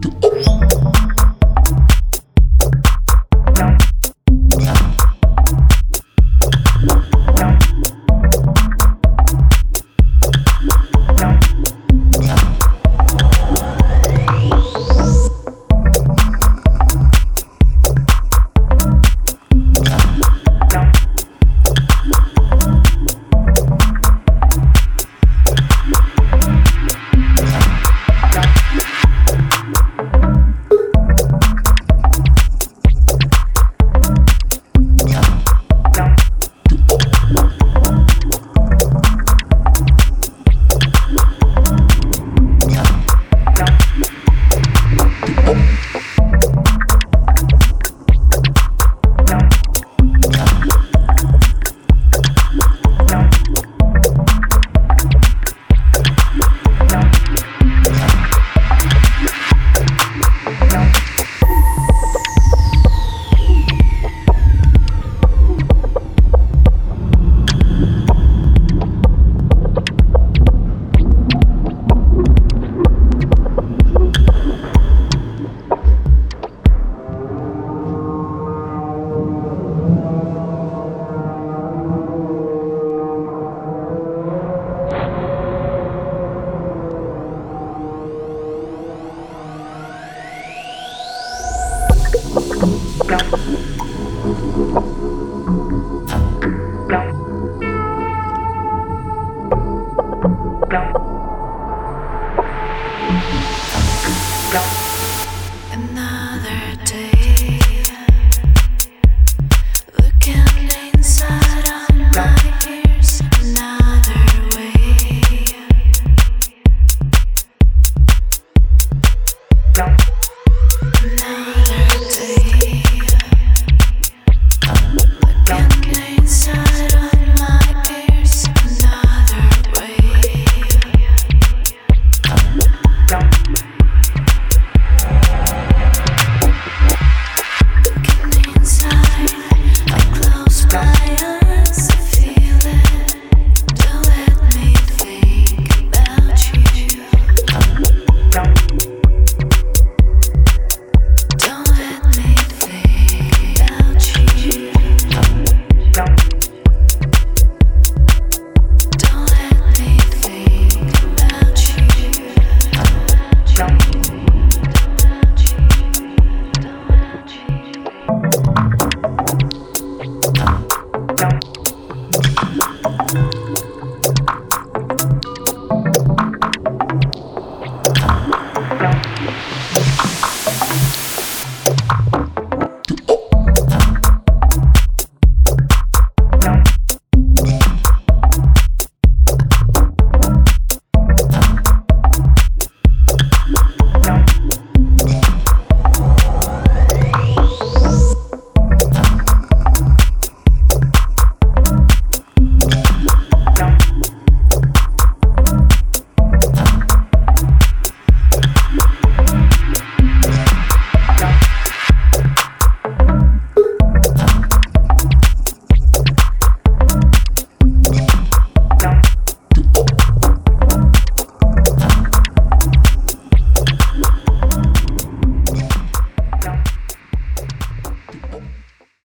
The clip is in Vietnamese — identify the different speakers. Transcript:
Speaker 1: to Go.